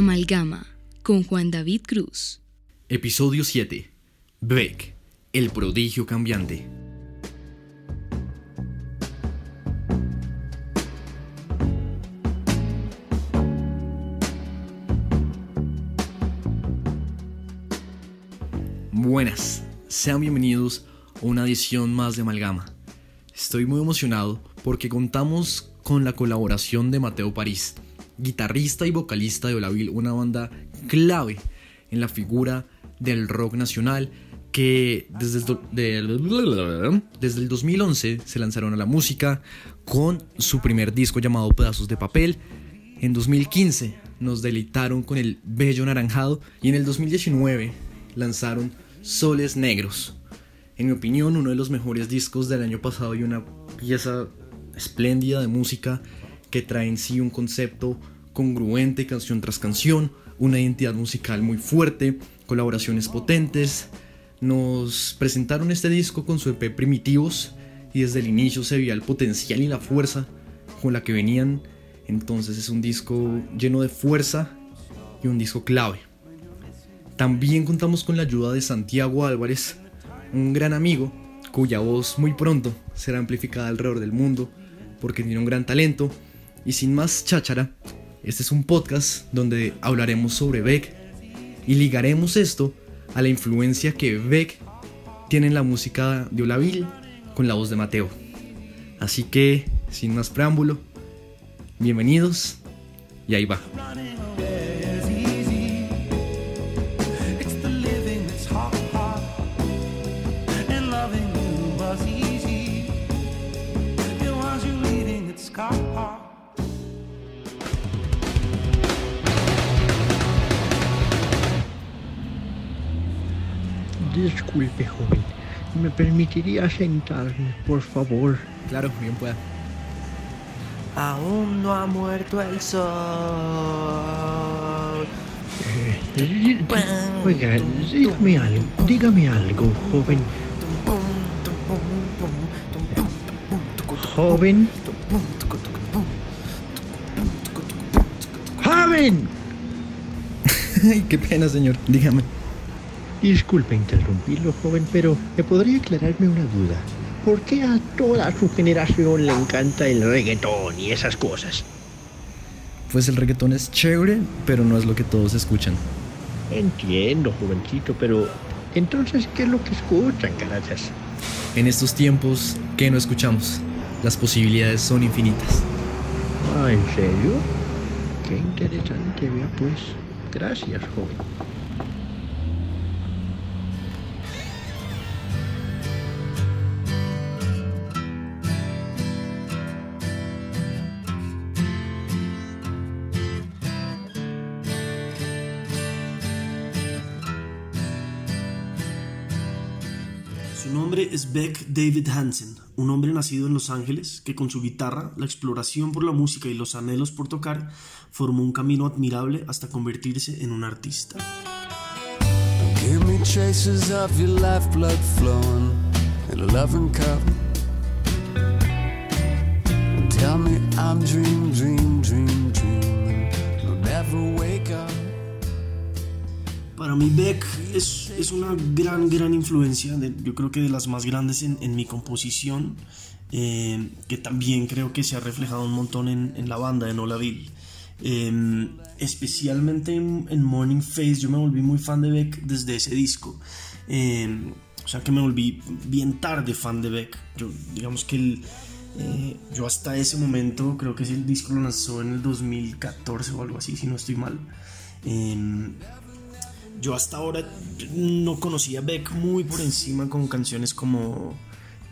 Amalgama con Juan David Cruz. Episodio 7. Beck, el prodigio cambiante. Buenas, sean bienvenidos a una edición más de Amalgama. Estoy muy emocionado porque contamos con la colaboración de Mateo París, guitarrista y vocalista de Olaville, una banda clave en la figura del rock nacional que desde el, desde el 2011 se lanzaron a la música con su primer disco llamado Pedazos de Papel. En 2015 nos deleitaron con el Bello Naranjado y en el 2019 lanzaron Soles Negros. En mi opinión, uno de los mejores discos del año pasado y una pieza espléndida de música que trae en sí un concepto congruente canción tras canción, una identidad musical muy fuerte, colaboraciones potentes. Nos presentaron este disco con su EP Primitivos y desde el inicio se veía el potencial y la fuerza con la que venían. Entonces es un disco lleno de fuerza y un disco clave. También contamos con la ayuda de Santiago Álvarez, un gran amigo cuya voz muy pronto será amplificada alrededor del mundo porque tiene un gran talento. Y sin más cháchara, este es un podcast donde hablaremos sobre Beck y ligaremos esto a la influencia que Beck tiene en la música de Olaville con la voz de Mateo. Así que, sin más preámbulo, bienvenidos y ahí va. Disculpe, joven. ¿Me permitiría sentarme, por favor? Claro, bien pueda. Aún no ha muerto el sol. Eh, oiga, dígame algo, dígame algo, joven. Joven. ¡Joven! Ay, qué pena, señor. Dígame. Disculpe interrumpirlo, joven, pero ¿me podría aclararme una duda? ¿Por qué a toda su generación le encanta el reggaetón y esas cosas? Pues el reggaetón es chévere, pero no es lo que todos escuchan. Entiendo, jovencito, pero entonces, ¿qué es lo que escuchan, carachas? En estos tiempos, ¿qué no escuchamos? Las posibilidades son infinitas. Ah, ¿en serio? Qué interesante, vea pues. Gracias, joven. Es Beck David Hansen, un hombre nacido en Los Ángeles que con su guitarra, la exploración por la música y los anhelos por tocar formó un camino admirable hasta convertirse en un artista. Give me traces of your flowing in a loving cup. Tell me I'm dream, dream, dream, mí Beck es, es una gran, gran influencia, yo creo que de las más grandes en, en mi composición, eh, que también creo que se ha reflejado un montón en, la banda, en Olaville. Eh, especialmente en, en Morning Face, yo me volví muy fan de Beck desde ese disco. Eh, o sea que me volví bien tarde fan de Beck. Yo, digamos que el, eh, yo hasta ese momento, creo que ese disco lo lanzó en el 2014 o algo así, si no estoy mal. Yo hasta ahora no conocía a Beck muy por encima con canciones como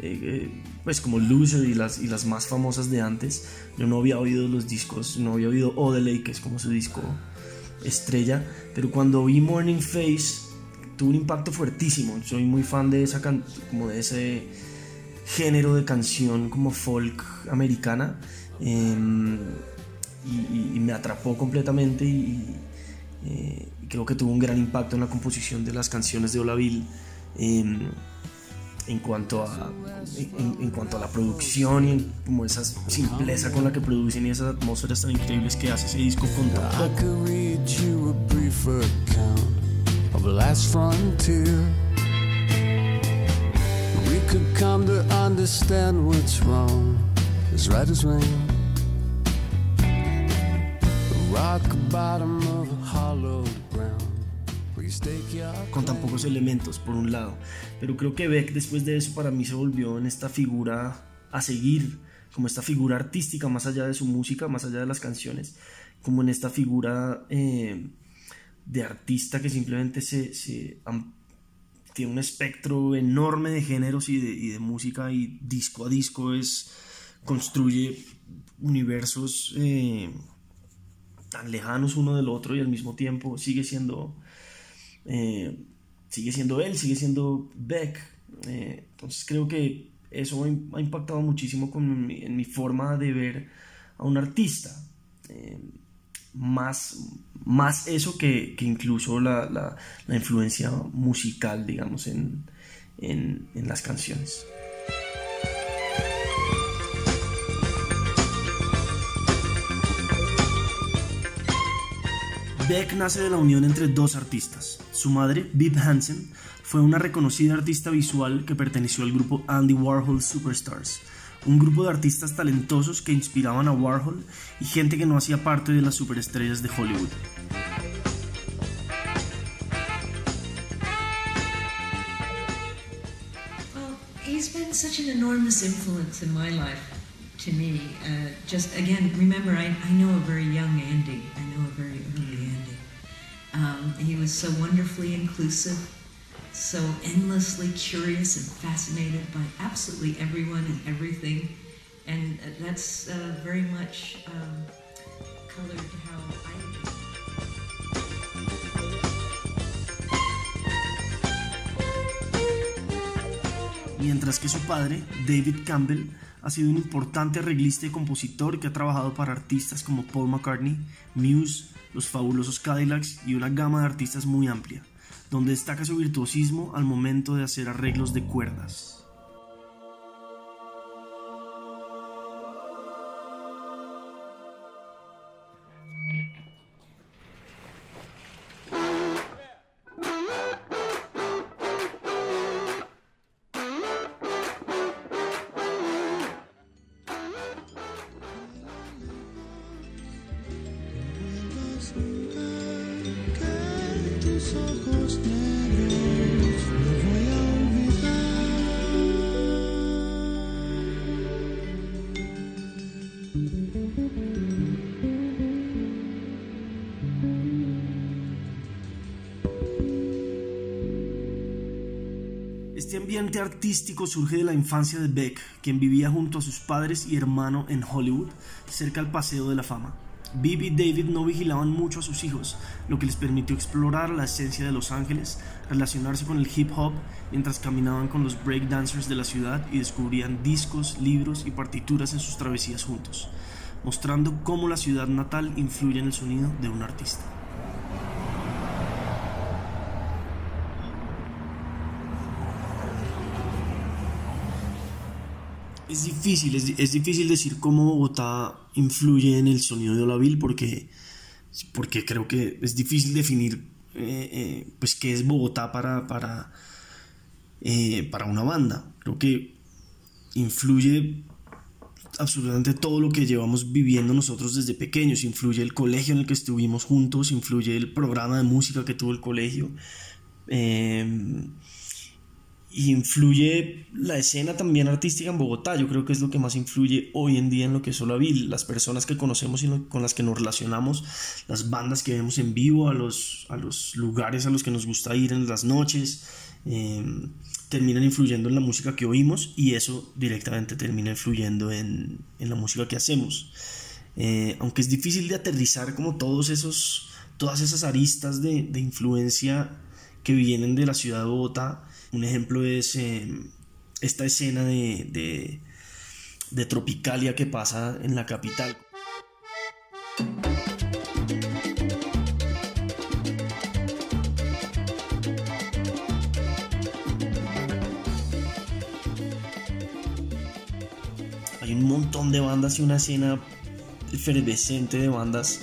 eh, eh, pues como Loser y las, y las más famosas de antes. Yo no había oído los discos no había oído Odelay que es como su disco estrella. Pero cuando vi Morning Face tuvo un impacto fuertísimo. Soy muy fan de esa can- como de ese género de canción como folk americana. Em, y, me atrapó completamente y, eh, creo que tuvo un gran impacto en la composición de las canciones de Olaville. Eh, en cuanto a en, cuanto a la producción y como esa simpleza con la que producen y esas atmósferas tan increíbles que hace ese disco con We could con tan pocos elementos, por un lado. Pero creo que Beck después de eso para mí se volvió en esta figura a seguir, como esta figura artística más allá de su música, más allá de las canciones, como en esta figura eh, de artista que simplemente se, tiene un espectro enorme de géneros y de, música y disco a disco es construye universos eh, tan lejanos uno del otro y al mismo tiempo sigue siendo eh, sigue siendo él, sigue siendo Beck. Eh, entonces creo que eso ha impactado muchísimo con en mi forma de ver a un artista. Eh, más, más eso que, incluso la, influencia musical, digamos, en las canciones. Beck nace de la unión entre dos artistas. Su madre, Viv Hansen, fue una reconocida artista visual que perteneció al grupo Andy Warhol Superstars, un grupo de artistas talentosos que inspiraban a Warhol y gente que no hacía parte de las superestrellas de Hollywood. He's been such an enormous influence in my life to me. Uh, just again, remember, I, I know a Andy. Was so wonderfully inclusive, so endlessly curious and fascinated by absolutely everyone and everything. And that's uh, very much um, colored how I. Mientras que su padre, David Campbell, ha sido un importante arreglista y compositor que ha trabajado para artistas como Paul McCartney, Muse, los fabulosos Cadillacs y una gama de artistas muy amplia, donde destaca su virtuosismo al momento de hacer arreglos de cuerdas. Ambiente artístico surge de la infancia de Beck, quien vivía junto a sus padres y hermano en Hollywood, cerca al Paseo de la Fama. Bibi y David no vigilaban mucho a sus hijos, lo que les permitió explorar la esencia de Los Ángeles, relacionarse con el hip hop mientras caminaban con los breakdancers de la ciudad y descubrían discos, libros y partituras en sus travesías juntos, mostrando cómo la ciudad natal influye en el sonido de un artista. Es difícil, es, difícil decir cómo Bogotá influye en el sonido de Olaville porque, porque creo que es difícil definir eh, eh, pues qué es Bogotá para, para, eh, para una banda. Creo que influye absolutamente todo lo que llevamos viviendo nosotros desde pequeños. Influye el colegio en el que estuvimos juntos, influye el programa de música que tuvo el colegio influye la escena también artística en Bogotá. Yo creo que es lo que más influye hoy en día en lo que es Solavil. Las personas que conocemos y con las que nos relacionamos, las bandas que vemos en vivo, a los, a los lugares a los que nos gusta ir en las noches, em, terminan influyendo en la música que oímos y eso directamente termina influyendo en, en la música que hacemos. Eh, aunque es difícil de aterrizar como todos esos, todas esas aristas de, de influencia que vienen de la ciudad de Bogotá, un ejemplo es em, esta escena de, de, Tropicalia que pasa en la capital. Hay un montón de bandas y una escena efervescente de bandas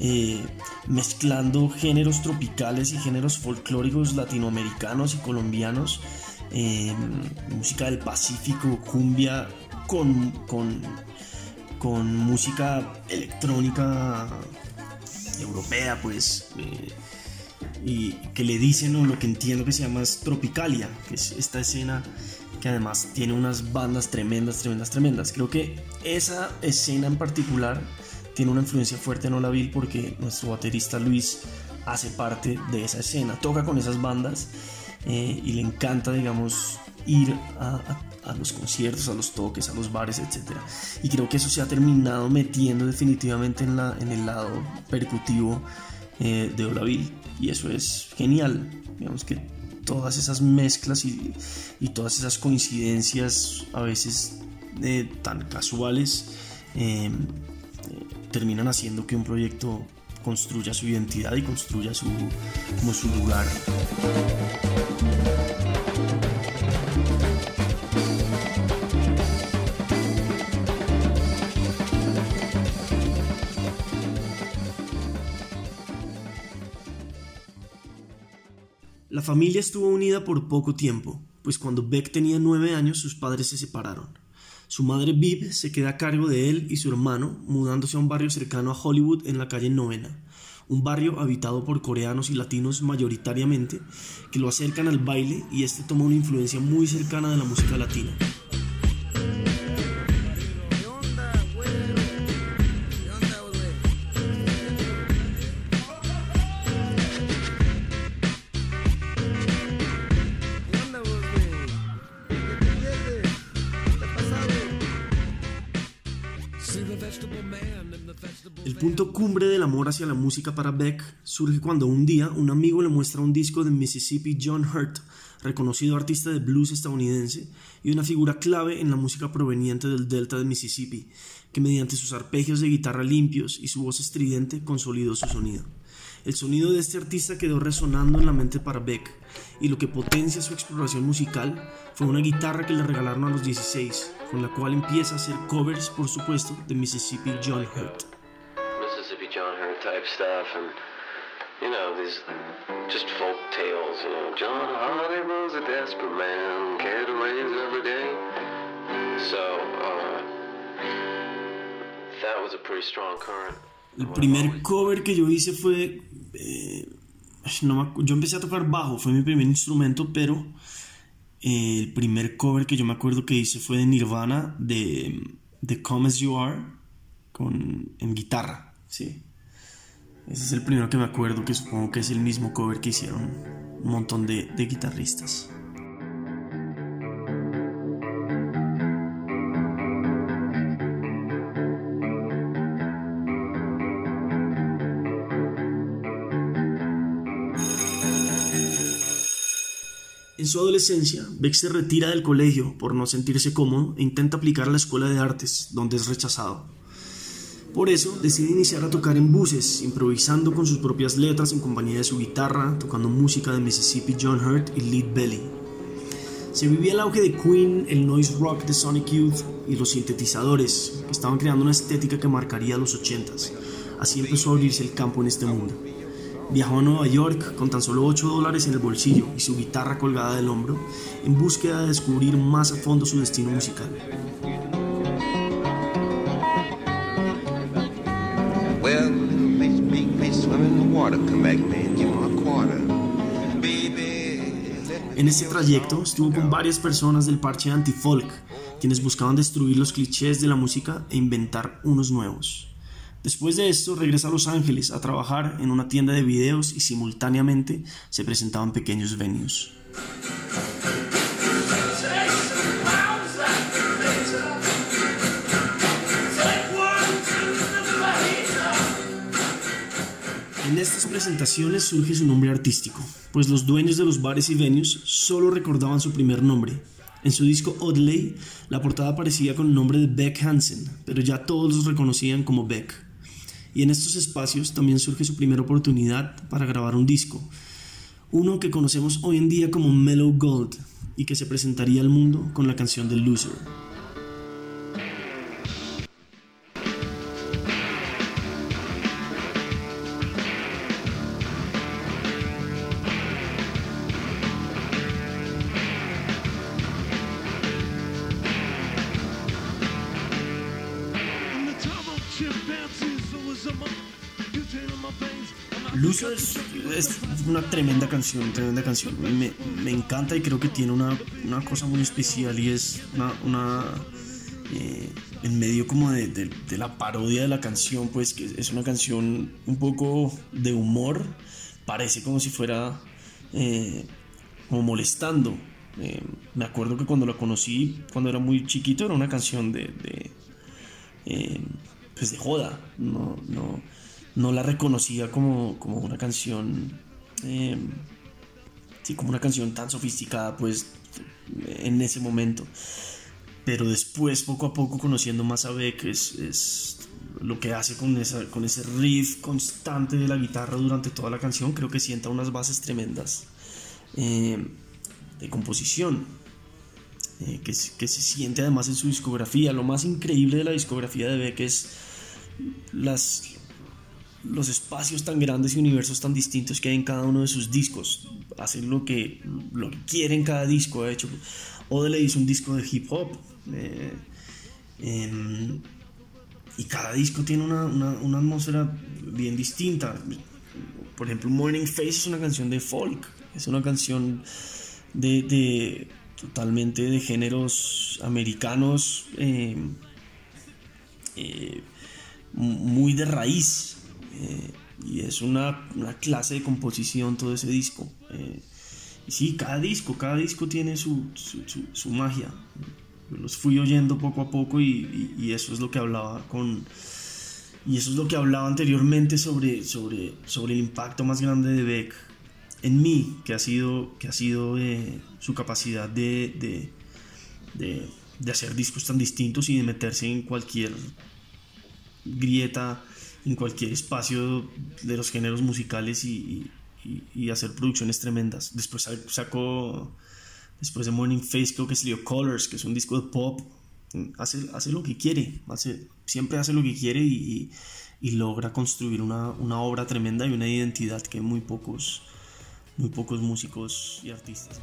eh, mezclando géneros tropicales y géneros folclóricos latinoamericanos y colombianos, eh, música del Pacífico, cumbia con, con, con música electrónica europea, pues, eh, y que le dicen o lo que entiendo que se llama es Tropicalia, que es esta escena que además tiene unas bandas tremendas, tremendas, tremendas. Creo que esa escena en particular tiene una influencia fuerte en Olaville porque nuestro baterista Luis hace parte de esa escena, toca con esas bandas eh, y le encanta, digamos, ir a, los conciertos, a los toques, a los bares, etc. Y creo que eso se ha terminado metiendo definitivamente en, la, en el lado percutivo eh, de Olaville y eso es genial. Digamos que todas esas mezclas y, y todas esas coincidencias a veces eh, tan casuales terminan haciendo que un proyecto construya su identidad y construya su, como su lugar. La familia estuvo unida por poco tiempo, pues cuando Beck tenía nueve años sus padres se separaron. Su madre Viv se queda a cargo de él y su hermano, mudándose a un barrio cercano a Hollywood en la calle Novena, un barrio habitado por coreanos y latinos mayoritariamente, que lo acercan al baile y este toma una influencia muy cercana de la música latina. Amor hacia la música para Beck surge cuando un día un amigo le muestra un disco de Mississippi John Hurt, reconocido artista de blues estadounidense y una figura clave en la música proveniente del delta de Mississippi, que mediante sus arpegios de guitarra limpios y su voz estridente consolidó su sonido. El sonido de este artista quedó resonando en la mente para Beck, y lo que potencia su exploración musical fue una guitarra que le regalaron a los 16, con la cual empieza a hacer covers, por supuesto, de Mississippi John Hurt. Type stuff, and you know, these just folk tales, you know, John Hardy was a desperate man, carried a raise every day. So, uh, that was a pretty strong current. El primer cover que yo hice fue. Eh, no yo empecé a tocar bajo, fue mi primer instrumento, pero eh, el primer cover que yo me acuerdo que hice fue de Nirvana, de, de Come As You Are, con, en guitarra. Sí. Ese es el primero que me acuerdo, que supongo que es el mismo cover que hicieron un montón de, guitarristas. En su adolescencia, Beck se retira del colegio por no sentirse cómodo e intenta aplicar a la escuela de artes, donde es rechazado. Por eso decide iniciar a tocar en buses, improvisando con sus propias letras en compañía de su guitarra, tocando música de Mississippi John Hurt y Lead Belly. Se vivía el auge de Queen, el noise rock de Sonic Youth y los sintetizadores, que estaban creando una estética que marcaría los 80s. Así empezó a abrirse el campo en este mundo. Viajó a Nueva York con tan solo 8 dólares en el bolsillo y su guitarra colgada del hombro, en búsqueda de descubrir más a fondo su destino musical. En este trayecto estuvo con varias personas del parche anti-folk, quienes buscaban destruir los clichés de la música e inventar unos nuevos. Después de esto regresa a Los Ángeles a trabajar en una tienda de videos y simultáneamente se presentaban pequeños venues. Estas presentaciones surge su nombre artístico, pues los dueños de los bares y venues solo recordaban su primer nombre. En su disco Oddley, la portada aparecía con el nombre de Beck Hansen, pero ya todos los reconocían como Beck y en estos espacios también surge su primera oportunidad para grabar un disco, uno que conocemos hoy en día como Mellow Gold y que se presentaría al mundo con la canción The Loser. Luso es, una tremenda canción, tremenda canción. Me, encanta y creo que tiene una, una cosa muy especial y es una, eh, en medio como de, de- la parodia de la canción, pues que es una canción un poco de humor, parece como si fuera eh, como molestando. Eh, me acuerdo que cuando la conocí, cuando era muy chiquito, era una canción de, de, pues de joda. No, no, no la reconocía como, como una canción, eh, sí, como una canción tan sofisticada, pues en ese momento. Pero después, poco a poco, conociendo más a Beck, es, lo que hace con, esa, con ese riff constante de la guitarra durante toda la canción, creo que sienta unas bases tremendas eh, de composición. eh, que, que se siente además en su discografía. Lo más increíble de la discografía de Beck es las, los espacios tan grandes y universos tan distintos que hay en cada uno de sus discos. Hacen lo que, lo cada disco. De hecho, Ode hizo un disco de hip hop. eh, y cada disco tiene una, una, una atmósfera bien distinta. Por ejemplo, Morning Face es una canción de folk. Es una canción de, de totalmente de géneros americanos. eh, eh, muy de raíz eh, y es una, una clase de composición todo ese disco. Eh, y sí, cada disco, cada disco tiene su, su, su- su magia. Yo los fui oyendo poco a poco y, y- y eso es lo que hablaba con y eso es lo que hablaba anteriormente sobre, sobre, sobre el impacto más grande de Beck en mí, que ha sido, que ha sido eh, su capacidad de, de, de, de hacer discos tan distintos y de meterse en cualquier grieta en cualquier espacio de los géneros musicales y, y- hacer producciones tremendas. Después sa- sacó, después de Morning Face, creo que salió Colors, que es un disco de pop. Hace, hace lo que quiere, hace, siempre hace lo que quiere y, y logra construir una, una obra tremenda y una identidad que muy pocos, muy pocos músicos y artistas.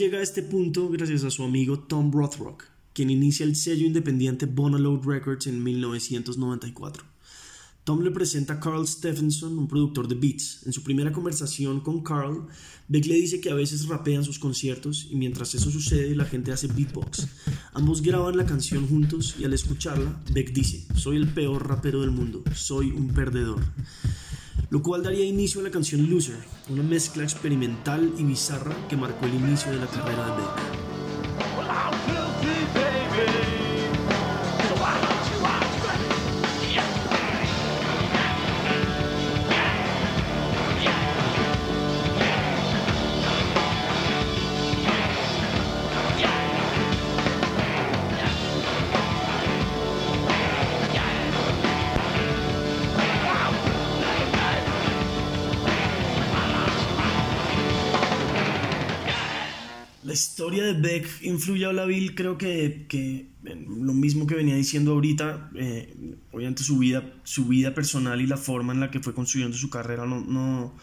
Llega a este punto gracias a su amigo Tom Rothrock, quien inicia el sello independiente Bonaload Records en 1994. Tom le presenta a Carl Stephenson, un productor de beats. En su primera conversación con Carl, Beck le dice que a veces rapean sus conciertos y mientras eso sucede la gente hace beatbox. Ambos graban la canción juntos y al escucharla, Beck dice, soy el peor rapero del mundo, soy un perdedor lo cual daría inicio a la canción Loser, una mezcla experimental y bizarra que marcó el inicio de la carrera de Beck. Historia de Beck influye a Bill, creo que, que lo mismo que venía diciendo ahorita, eh, obviamente su vida, su vida personal y la forma en la que fue construyendo su carrera no, no,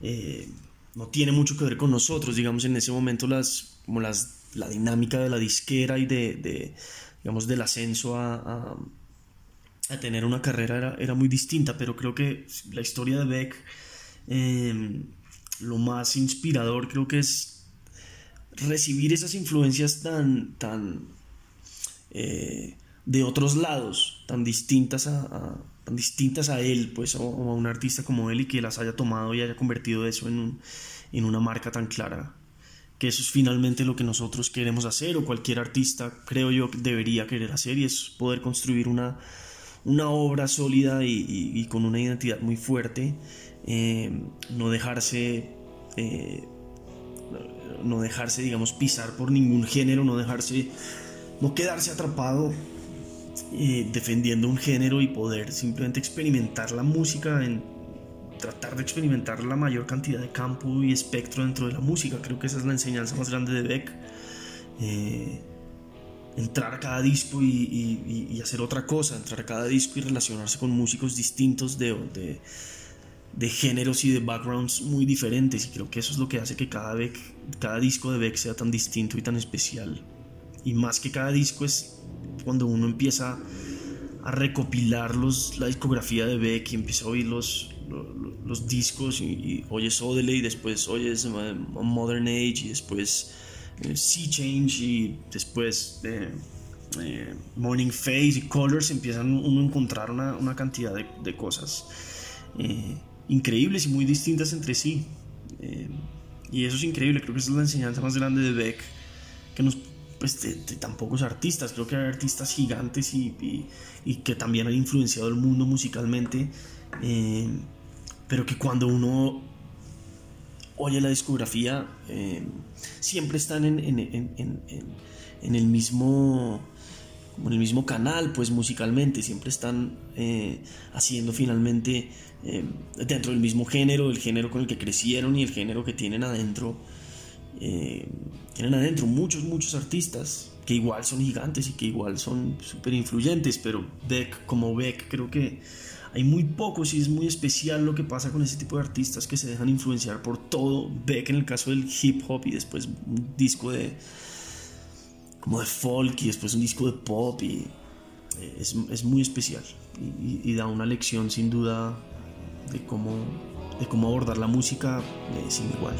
eh, no tiene mucho que ver con nosotros, digamos, en ese momento las, las, la dinámica de la disquera y de, de, digamos, del ascenso a, a, a tener una carrera era, era, muy distinta, pero creo que la historia de Beck, eh, lo más inspirador creo que es recibir esas influencias tan, tan eh, de otros lados, tan distintas a, tan distintas a él, pues, o, a un artista como él y que las haya tomado y haya convertido eso en, un, en una marca tan clara. Que eso es finalmente lo que nosotros queremos hacer, o cualquier artista, creo yo, debería querer hacer, y es poder construir una, una obra sólida y con una identidad muy fuerte, eh, no dejarse. Eh, no dejarse, digamos, pisar por ningún género, no dejarse, no quedarse atrapado eh, defendiendo un género y poder simplemente experimentar la música, en tratar de experimentar la mayor cantidad de campo y espectro dentro de la música. Creo que esa es la enseñanza más grande de Beck. eh, entrar a cada disco y, hacer otra cosa, entrar a cada disco y relacionarse con músicos distintos de, de, de, géneros y de backgrounds muy diferentes. Y creo que eso es lo que hace que cada, Beck, cada disco de Beck sea tan distinto y tan especial. Y más que cada disco es cuando uno empieza a recopilar los, la discografía de Beck y empieza a oír los, los, discos y, oyes Odelay y después oyes eh, Modern Age y después eh, Sea Change y después eh, Morning Phase y Colors empiezan uno a encontrar una, una cantidad de, de cosas increíbles y muy distintas entre sí y eso es increíble creo que esa es la enseñanza más grande de Beck que nos pues de, tan pocos artistas. Creo que hay artistas gigantes y, y, que también han influenciado el mundo musicalmente, eh, pero que cuando uno oye la discografía, eh, siempre están en, en, en, en, el mismo como en el mismo canal, pues musicalmente, siempre están eh, haciendo finalmente dentro del mismo género, el género con el que crecieron y el género que tienen adentro eh, tienen adentro muchos, muchos artistas que igual son gigantes y que igual son súper influyentes, pero Beck, como Beck, creo que hay muy pocos y es muy especial lo que pasa con ese tipo de artistas que se dejan influenciar por todo. Beck en el caso del hip hop y después un disco de como de folk y después un disco de pop y eh, es, es muy especial y, da una lección sin duda de cómo, de cómo abordar la música eh, sin igual.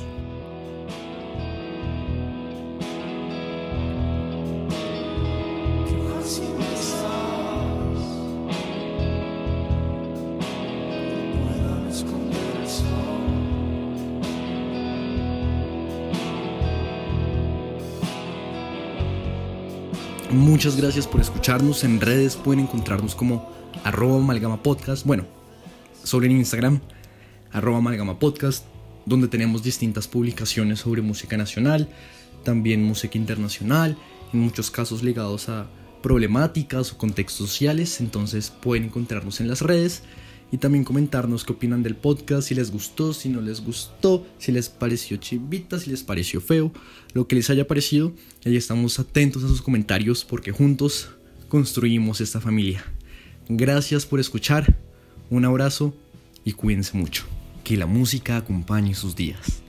Muchas gracias por escucharnos. En redes pueden encontrarnos como arroba amalgama podcast. Bueno, sobre en Instagram, arroba podcast, donde tenemos distintas publicaciones sobre música nacional, también música internacional, en muchos casos ligados a problemáticas o contextos sociales. Entonces pueden encontrarnos en las redes y también comentarnos qué opinan del podcast, si les gustó, si no les gustó, si les pareció chivita, si les pareció feo, lo que les haya parecido. Ahí estamos atentos a sus comentarios porque juntos construimos esta familia. Gracias por escuchar, un abrazo y cuídense mucho. Que la música acompañe sus días.